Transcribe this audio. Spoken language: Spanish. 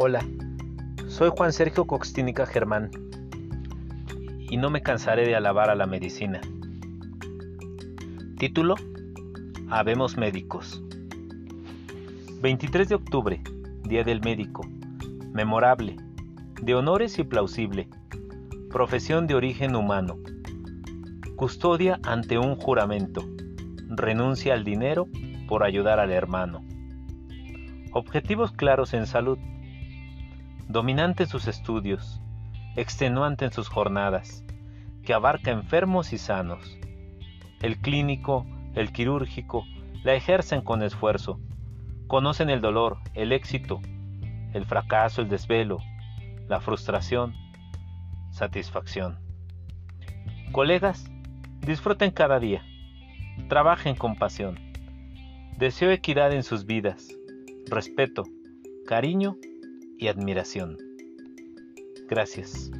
Hola, soy Juan Sergio Coxtínica Germán y no me cansaré de alabar a la medicina. Título: Habemos médicos. 23 de octubre, Día del Médico. Memorable, de honores y plausible. Profesión de origen humano. Custodia ante un juramento. Renuncia al dinero por ayudar al hermano. Objetivos claros en salud. Dominante en sus estudios. Extenuante en sus jornadas. Que abarca enfermos y sanos. El clínico, el quirúrgico, la ejercen con esfuerzo. Conocen el dolor, el éxito, el fracaso, el desvelo, la frustración, satisfacción. Colegas, disfruten cada día. Trabajen con pasión. Deseo equidad en sus vidas, respeto, cariño y admiración. Gracias.